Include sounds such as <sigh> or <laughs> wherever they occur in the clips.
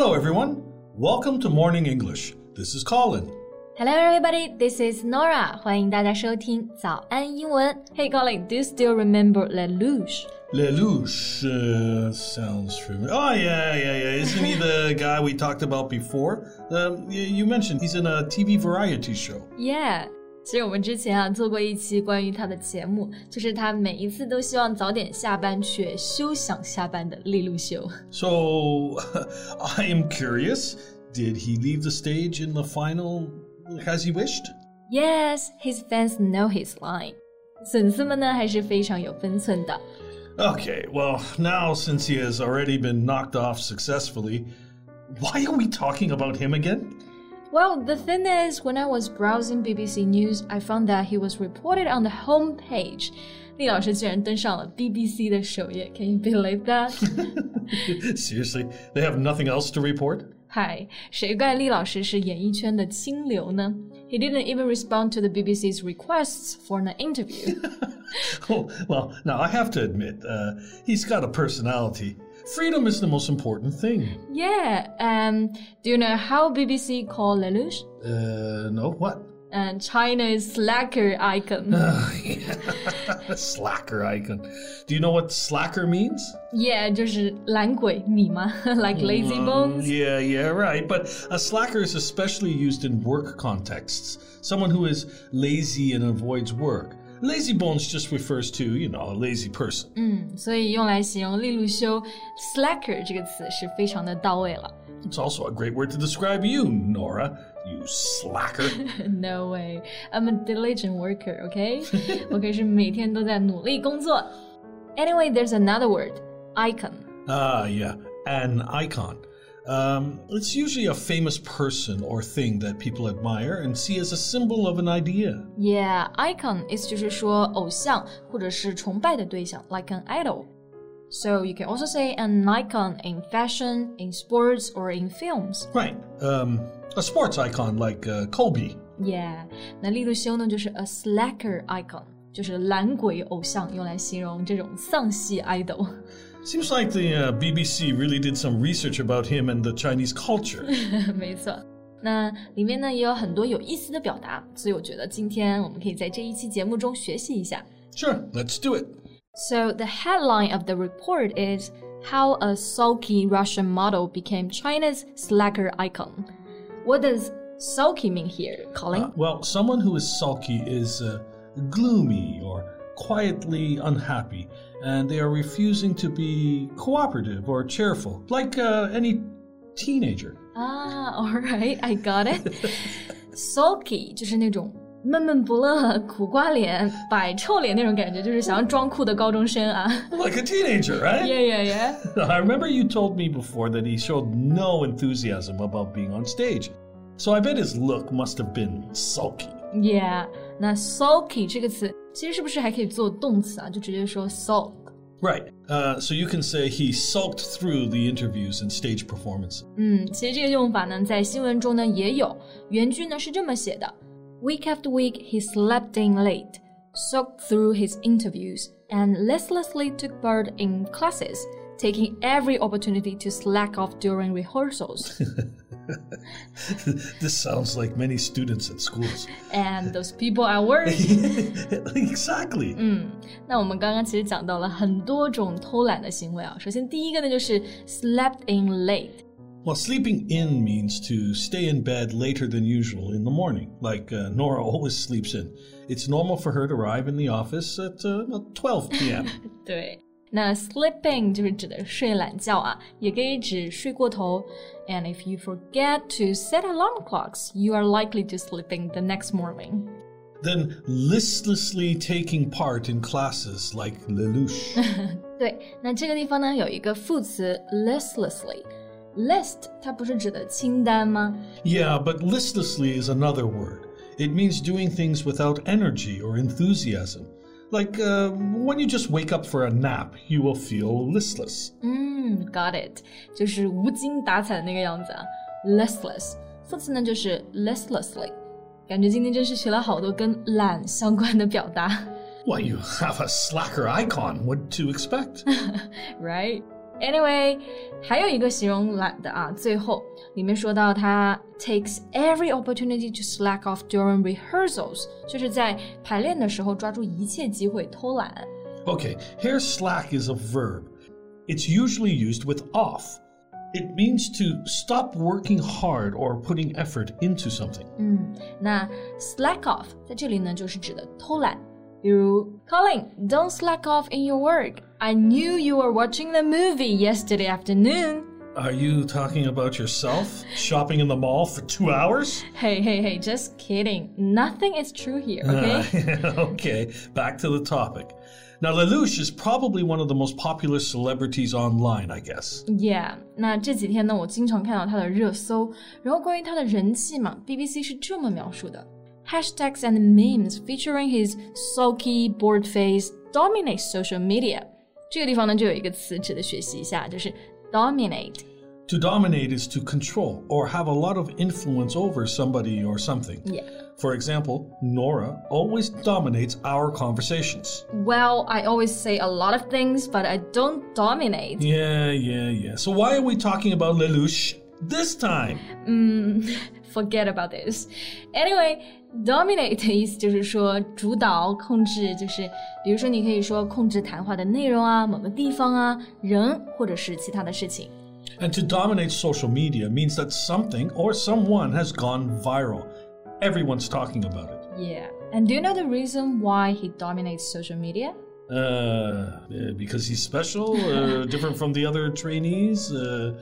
Hello, everyone. Welcome to Morning English. This is Colin. Hello, everybody. This is Norah. 欢迎大家收听早安英文。Hey, Colin, do you still remember Lelouch? Lelouch uh, sounds familiar. Oh, yeah, yeah, yeah. Isn't he the <laughs> guy we talked about before? Um, you mentioned he's in a TV variety show. Yeah, 其实我们之前啊做过一期关于他的节目，就是他每一次都希望早点下班却休想下班的利路秀。 So, <laughs> I am curious. Did he leave the stage in the final as he wished? Yes, his fans know his line. 粉丝们呢还是非常有分寸的。 Okay, well, now since he has already been knocked off successfully, why are we talking about him again? Well, the thing is, when I was browsing BBC News, I found that he was reported on the homepage. 厉老师居然登上了 BBC 的首页，Can you believe that？ <laughs> Seriously, they have nothing else to report? 嗨，谁怪厉老师是演艺圈的清流呢？He didn't even respond to the BBC's requests for an interview. <laughs> Oh, well, now I have to admit, uh, he's got a personality. Freedom is the most important thing. yeah, um, do you know how BBC call Lelouch? Uh, no, what? And China's slacker icon. <laughs> <laughs> slacker icon. Do you know what slacker means? yeah, 就是懒鬼你吗？<laughs> like lazy bones. Yeah, yeah, right. But a slacker is especially used in work contexts. Someone who is lazy and avoids work. Lazy bones just refers to you know a lazy person。嗯，所以用来形容利路修 slacker also a great word to describe you, Norah. You slacker. <laughs> no way. I'm a diligent worker. Okay. <laughs> 我可是每天都在努力工作。Anyway, there's another word, icon. Ah, yeah, an icon. Um, it's usually a famous person or thing that people admire and see as a symbol of an idea. Yeah, icon 意思就是说偶像或者是崇拜的对象，like an idol. So you can also say an icon in fashion, in sports, or in films. Right. Um, a sports icon like uh, Kobe. Yeah，那利路修呢，就是 a slacker icon，就是懒鬼偶像，用来形容这种丧系 idol。 Seems like the uh, BBC really did some research about him and the Chinese culture. <laughs> 没错，那里面呢也有很多有意思的表达，所以我觉得今天我们可以在这一期节目中学习一下。 sure, let's do it. So the headline of the report is how a sulky Russian model became China's slacker icon. What does sulky mean here, Colin? Well, someone who is sulky is uh, gloomy or quietly unhappy, and they are refusing to be cooperative or cheerful, like uh, any teenager. Ah, <laughs> all right, I got it. sulky 就是那种闷闷不乐、苦瓜脸、摆臭脸那种感觉，就是想要装酷的高中生啊。 Like a teenager, right? yeah, yeah, yeah. <laughs> I remember you told me before that he showed no enthusiasm about being on stage. So I bet his look must have been sulky. Yeah，那 sulky 这个词 其实是不是还可以做动词啊？就直接说 sulk。 Right. Uh, so you can say he sulked through the interviews and stage performances. 嗯，其实这个用法呢，在新闻中呢也有。原句呢是这么写的：Week after week, he slept in late, sulked through his interviews, and listlessly took part in classes, taking every opportunity to slack off during rehearsals. <laughs> <laughs> this sounds like many students at schools. And those people at work. <laughs> exactly. <laughs> 嗯，那我们刚刚其实讲到了很多种偷懒的行为啊。首先第一个呢就是 slept in late。Well, sleeping in means to stay in bed later than usual in the morning, like uh, Norah always sleeps in. It's normal for her to arrive in the office at uh, 12 p.m. 对。那 sleeping 就是指的睡懒觉啊，也可以指睡过头。And if you forget to set alarm clocks, you are likely to sleeping the next morning. then listlessly taking part in classes like Lelouch. <laughs> 对，那这个地方呢有一个副词 listlessly。list 它不是指的清单吗？ yeah, but listlessly is another word. It means doing things without energy or enthusiasm. Like uh, when you just wake up for a nap, you will feel listless. 嗯，got it，就是无精打采的那个样子啊，listless。副词呢就是 listlessly，感觉今天真是学了好多跟懒相关的表达 Well, you have a slacker icon. What to expect? <laughs> ，right？ Anyway，还有一个形容懒的啊，最后里面说到他 takes every opportunity to slack off during rehearsals，就是在排练的时候抓住一切机会偷懒。Okay, here slack is a verb. It's usually used with off. It means to stop working hard or putting effort into something. 嗯，那 slack off 在这里呢，就是指的偷懒。 比如，Colin, don't slack off in your work. I knew you were watching the movie yesterday afternoon. Are you talking about yourself shopping in the mall for two hours? Hey, hey, hey, just kidding. Nothing is true here, okay? okay, <laughs> back to the topic. Now, Lelouch is probably one of the most popular celebrities online, I guess. Yeah，那这几天呢，我经常看到他的热搜，然后关于他的人气嘛，BBC 是这么描述的 hashtags and memes featuring his sulky bored face dominate social media。这个地方呢，就有一个词值得学习一下，就是 dominate。To dominate is to control or have a lot of influence over somebody or something. Yeah. For example, Norah always dominates our conversations. Well, I always say a lot of things, but I don't dominate. Yeah, yeah, yeah. So why are we talking about Lelouch this time? Mm, <laughs> forget about this. Anyway, dominate 的意思就是说主导、控制，就是比如说你可以说控制谈话的内容啊、某个地方啊、人或者是其他的事情。and to dominate social media means that something or someone has gone viral. Everyone's talking about it. Yeah. And do you know the reason why he dominates social media? Uh, because he's special, uh, different <laughs> from the other trainees. Uh,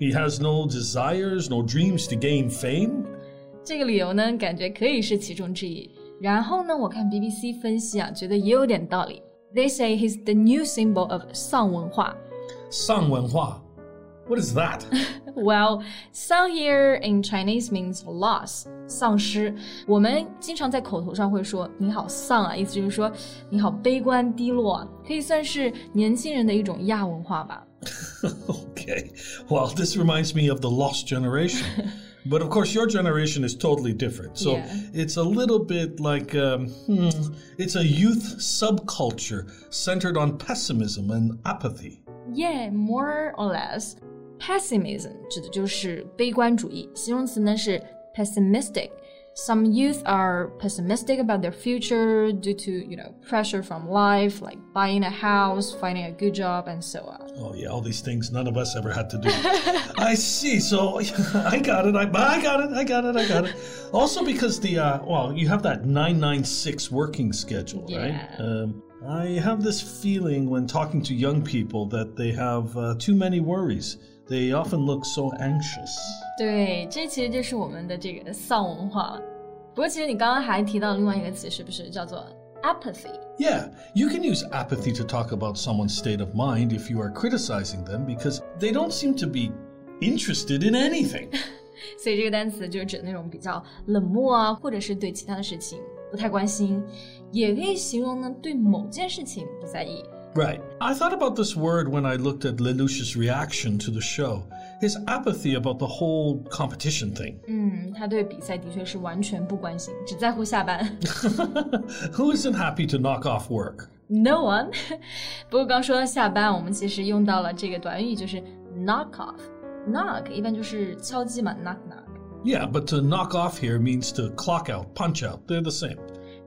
he has no desires, no dreams to gain fame. 这个理由呢，感觉可以是其中之一。然后呢，我看 BBC 分析啊，觉得也有点道理。They say he's the new symbol of 丧文化。丧文化 what is that? <laughs> well, 丧 here in Chinese means loss，丧失。我们经常在口头上会说“你好丧啊”，意思就是说你好悲观低落，可以算是年轻人的一种亚文化吧。 <laughs> <laughs> okay, well, this reminds me of the lost generation. <laughs> But of course, your generation is totally different. So yeah. it's a little bit like um, hmm, it's a youth subculture centered on pessimism and apathy. Yeah, more or less. Pessimism 指的就是悲观主义，形容词呢是 pessimistic。 Some youth are pessimistic about their future due to, you know, pressure from life, like buying a house, finding a good job, and so on. Oh yeah, all these things none of us ever had to do. <laughs> I see. So <laughs> I got it. I, I got it. I got it. I got it. Also because the uh, well, you have that nine nine six working schedule, yeah. right? Um, I have this feeling when talking to young people that they have uh, too many worries they often look so anxious. 对，这其实就是我们的这个丧文化。不过，其实你刚刚还提到另外一个词，是不是叫做 apathy? Yeah, you can use apathy to talk about someone's state of mind if you are criticizing them because they don't seem to be interested in anything. <laughs> 所以这个单词就是指那种比较冷漠啊，或者是对其他的事情不太关心，也可以形容呢对某件事情不在意。 Right. I thought about this word when I looked at Lelouch's reaction to the show. His apathy about the whole competition thing. <laughs> <laughs> 嗯，他对比赛的确是完全不关心，只在乎下班。Who isn't happy to knock off work? No one. 不过刚说到下班，我们其实用到了这个短语，就是 <laughs> knock off。knock 一般就是敲击嘛，knock knock。Yeah, but to knock off here means to clock out, punch out. They're the same.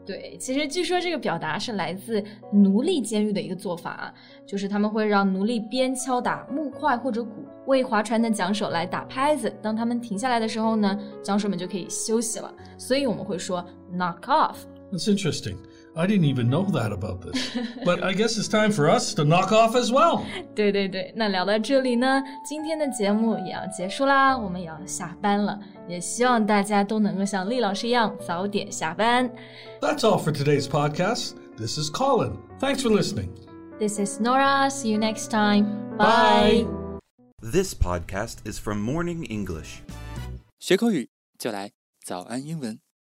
对，其实据说这个表达是来自奴隶监狱的一个做法，就是他们会让奴隶边敲打木块或者鼓，为划船的桨手来打拍子。当他们停下来的时候呢，桨手们就可以休息了。所以我们会说 knock off。That's interesting. I didn't even know that about this. <laughs> But I guess it's time for us to knock off as well. 对对对，那聊到这里呢，今天的节目也要结束啦，我们也要下班了。也希望大家都能够像厉老师一样早点下班。That's all for today's podcast. This is Colin. Thanks for listening. This is Norah. See you next time. Bye. This podcast is from Morning English. 学口语就来早安英文。